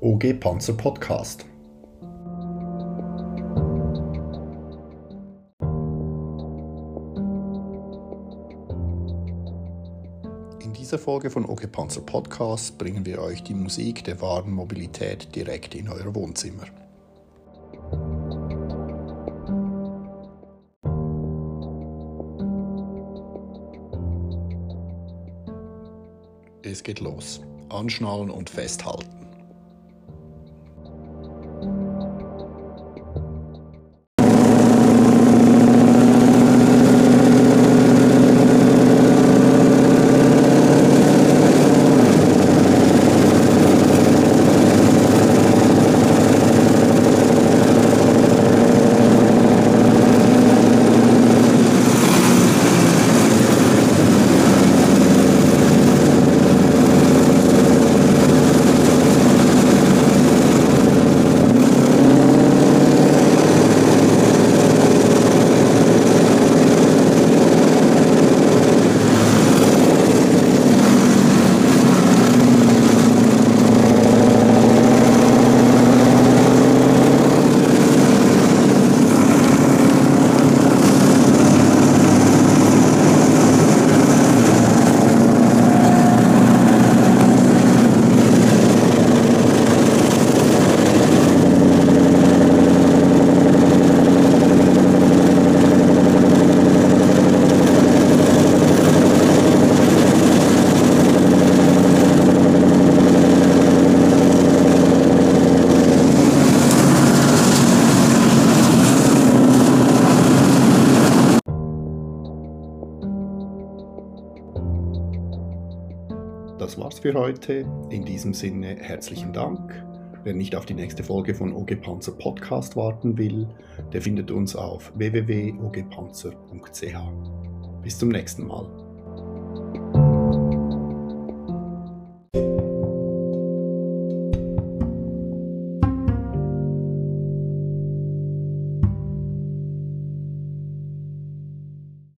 OG Panzer Podcast. In dieser Folge von OG Panzer Podcast bringen wir euch die Musik der wahren Mobilität direkt in euer Wohnzimmer. Es geht los. Anschnallen und festhalten. Das war's für heute. In diesem Sinne herzlichen Dank. Wer nicht auf die nächste Folge von OG Panzer Podcast warten will, der findet uns auf www.ogpanzer.ch. Bis zum nächsten Mal.